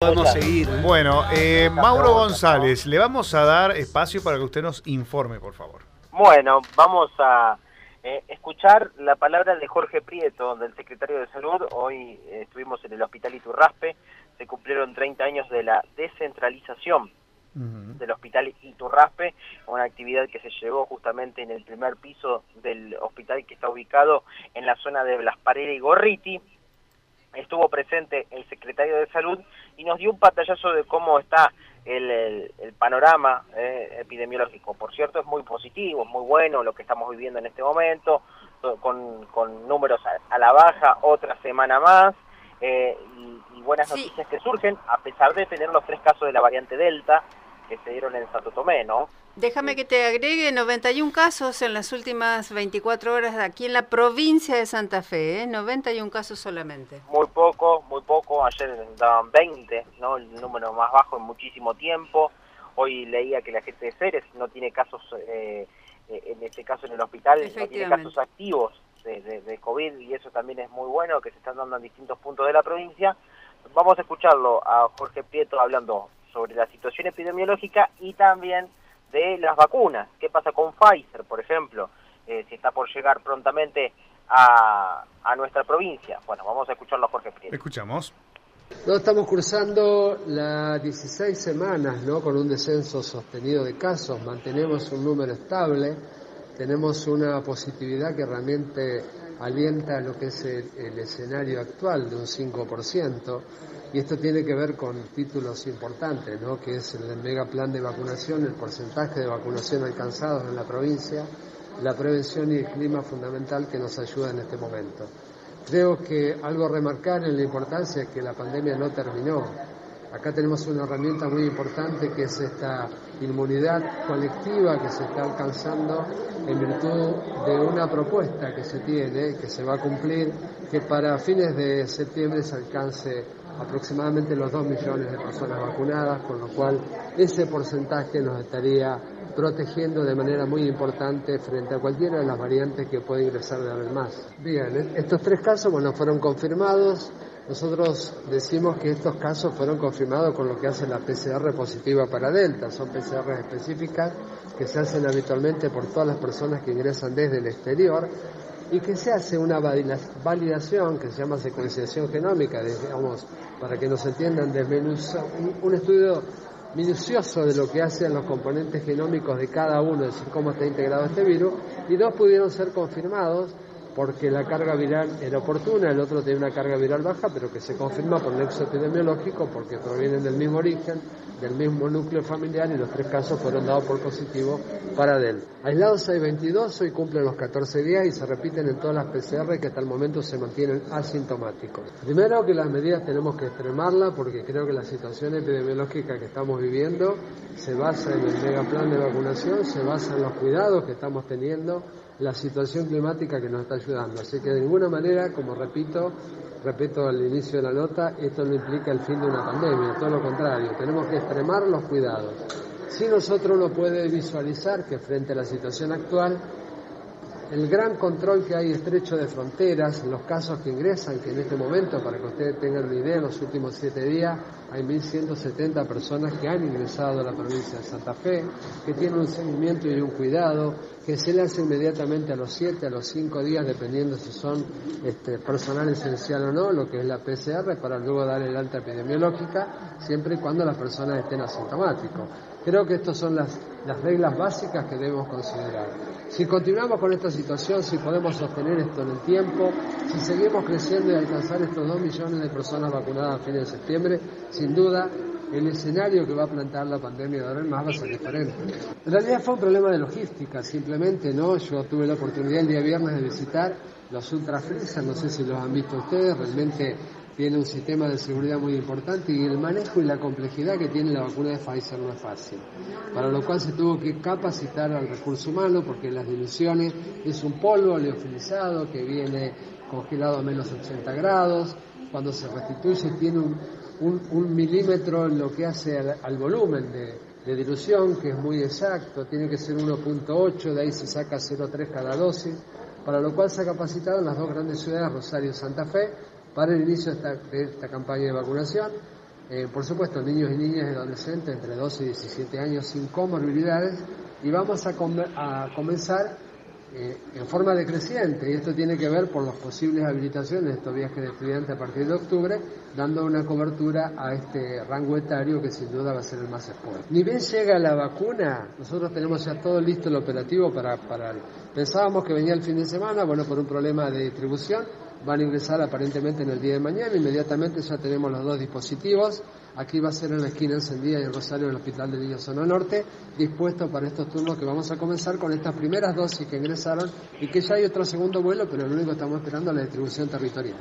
Podemos seguir. Bueno, eh, Mauro González, le vamos a dar espacio para que usted nos informe, por favor. Bueno, vamos a eh, escuchar la palabra de Jorge Prieto, del secretario de Salud. Hoy eh, estuvimos en el Hospital Iturraspe, se cumplieron 30 años de la descentralización del Hospital Iturraspe, una actividad que se llevó justamente en el primer piso del hospital que está ubicado en la zona de Blas Parera y Gorriti, estuvo presente el secretario de Salud y nos dio un pantallazo de cómo está el, panorama eh, epidemiológico. Por cierto, es muy positivo, es muy bueno lo que estamos viviendo en este momento, con, números a, la baja otra semana más eh, y, buenas noticias que surgen, a pesar de tener los tres casos de la variante Delta que se dieron en Santo Tomé, ¿no? Déjame que te agregue 91 casos en las últimas 24 horas aquí en la provincia de Santa Fe, ¿eh? 91 casos solamente. Muy poco, muy poco. Ayer daban 20, ¿no? El número más bajo en muchísimo tiempo. Hoy leía que la gente de Ceres no tiene casos, eh, eh, en este caso en el hospital, no tiene casos activos de, de, COVID y eso también es muy bueno, que se están dando en distintos puntos de la provincia. Vamos a escucharlo a Jorge Prieto hablando sobre la situación epidemiológica y también de las vacunas. ¿Qué pasa con Pfizer, por ejemplo? Eh, si está por llegar prontamente a, a, nuestra provincia. Bueno, vamos a escucharlo a Jorge Prieto. Escuchamos. No, estamos cruzando las 16 semanas ¿no? con un descenso sostenido de casos, mantenemos un número estable, tenemos una positividad que realmente alienta lo que es el, escenario actual de un 5%, y esto tiene que ver con títulos importantes, ¿no? que es el mega plan de vacunación, el porcentaje de vacunación alcanzados en la provincia, la prevención y el clima fundamental que nos ayuda en este momento. Creo que algo a remarcar en la importancia es que la pandemia no terminó, Acá tenemos una herramienta muy importante que es esta inmunidad colectiva que se está alcanzando en virtud de una propuesta que se tiene, que se va a cumplir, que para fines de septiembre se alcance aproximadamente los 2 millones de personas vacunadas, con lo cual ese porcentaje nos estaría protegiendo de manera muy importante frente a cualquiera de las variantes que puede ingresar de vez más. Bien, estos tres casos bueno, fueron confirmados. Nosotros decimos que estos casos fueron confirmados con lo que hace la PCR positiva para Delta. Son PCR específicas que se hacen habitualmente por todas las personas que ingresan desde el exterior y que se hace una validación que se llama secuenciación genómica, digamos, para que nos entiendan, un estudio minucioso de lo que hacen los componentes genómicos de cada uno, es decir, cómo está integrado este virus, y dos pudieron ser confirmados porque la carga viral era oportuna, el otro tiene una carga viral baja, pero que se confirma por nexo epidemiológico porque provienen del mismo origen, del mismo núcleo familiar y los tres casos fueron dados por positivo para DEL. Aislados hay 22, hoy cumplen los 14 días y se repiten en todas las PCR que hasta el momento se mantienen asintomáticos. Primero que las medidas tenemos que extremarlas porque creo que la situación epidemiológica que estamos viviendo se basa en el mega plan de vacunación, se basa en los cuidados que estamos teniendo la situación climática que nos está ayudando. Así que de ninguna manera, como repito, repito al inicio de la nota, esto no implica el fin de una pandemia, todo lo contrario, tenemos que extremar los cuidados. Si nosotros no puede visualizar que frente a la situación actual el gran control que hay estrecho de fronteras, los casos que ingresan, que en este momento, para que ustedes tengan una idea, en los últimos siete días hay 1.170 personas que han ingresado a la provincia de Santa Fe, que tienen un seguimiento y un cuidado, que se le hace inmediatamente a los siete, a los cinco días, dependiendo si son este, personal esencial o no, lo que es la PCR, para luego dar el alta epidemiológica, siempre y cuando las personas estén asintomáticos. Creo que estas son las, las reglas básicas que debemos considerar. Si continuamos con esta situación, si podemos sostener esto en el tiempo, si seguimos creciendo y alcanzar estos dos millones de personas vacunadas a fines de septiembre, sin duda el escenario que va a plantar la pandemia de ahora en más va a ser diferente. En realidad fue un problema de logística, simplemente, ¿no? Yo tuve la oportunidad el día viernes de visitar los Ultra no sé si los han visto ustedes, realmente tiene un sistema de seguridad muy importante y el manejo y la complejidad que tiene la vacuna de Pfizer no es fácil. Para lo cual se tuvo que capacitar al recurso humano porque las diluciones es un polvo oleofilizado que viene congelado a menos 80 grados. Cuando se restituye tiene un, milímetro en lo que hace al, volumen de, de dilución, que es muy exacto, tiene que ser 1.8, de ahí se saca 0.3 cada dosis, para lo cual se ha capacitado en las dos grandes ciudades, Rosario y Santa Fe, para el inicio de esta, campaña de vacunación. eh, por supuesto, niños y niñas y adolescentes entre 12 y 17 años sin comorbilidades y vamos a, a comenzar eh, en forma decreciente y esto tiene que ver por las posibles habilitaciones de estos viajes de estudiantes a partir de octubre, dando una cobertura a este rango etario que sin duda va a ser el más expuesto. Ni bien llega la vacuna, nosotros tenemos ya todo listo el operativo para, para... Pensábamos que venía el fin de semana, bueno, por un problema de distribución, van a ingresar aparentemente en el día de mañana. Inmediatamente ya tenemos los dos dispositivos. Aquí va a ser en la esquina encendida y en Rosario, en el Hospital de Niños Zona Norte, dispuesto para estos turnos que vamos a comenzar con estas primeras dosis que ingresaron y que ya hay otro segundo vuelo, pero lo único que estamos esperando es la distribución territorial.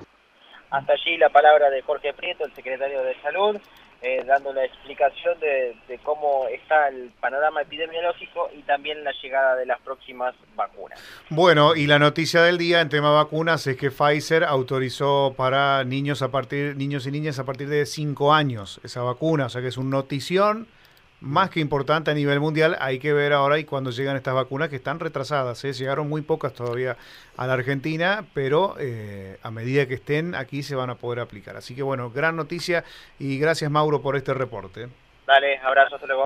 Hasta allí la palabra de Jorge Prieto, el secretario de Salud, eh, dando la explicación de, cómo está el panorama epidemiológico y también la llegada de las próximas vacunas. Bueno, y la noticia del día en tema vacunas es que Pfizer autorizó para niños a partir niños y niñas a partir de 5 años esa vacuna, o sea que es una notición más que importante a nivel mundial. Hay que ver ahora y cuando llegan estas vacunas que están retrasadas. ¿eh? Llegaron muy pocas todavía a la Argentina, pero eh, a medida que estén aquí se van a poder aplicar. Así que bueno, gran noticia y gracias Mauro por este reporte. Dale, abrazo, hasta luego.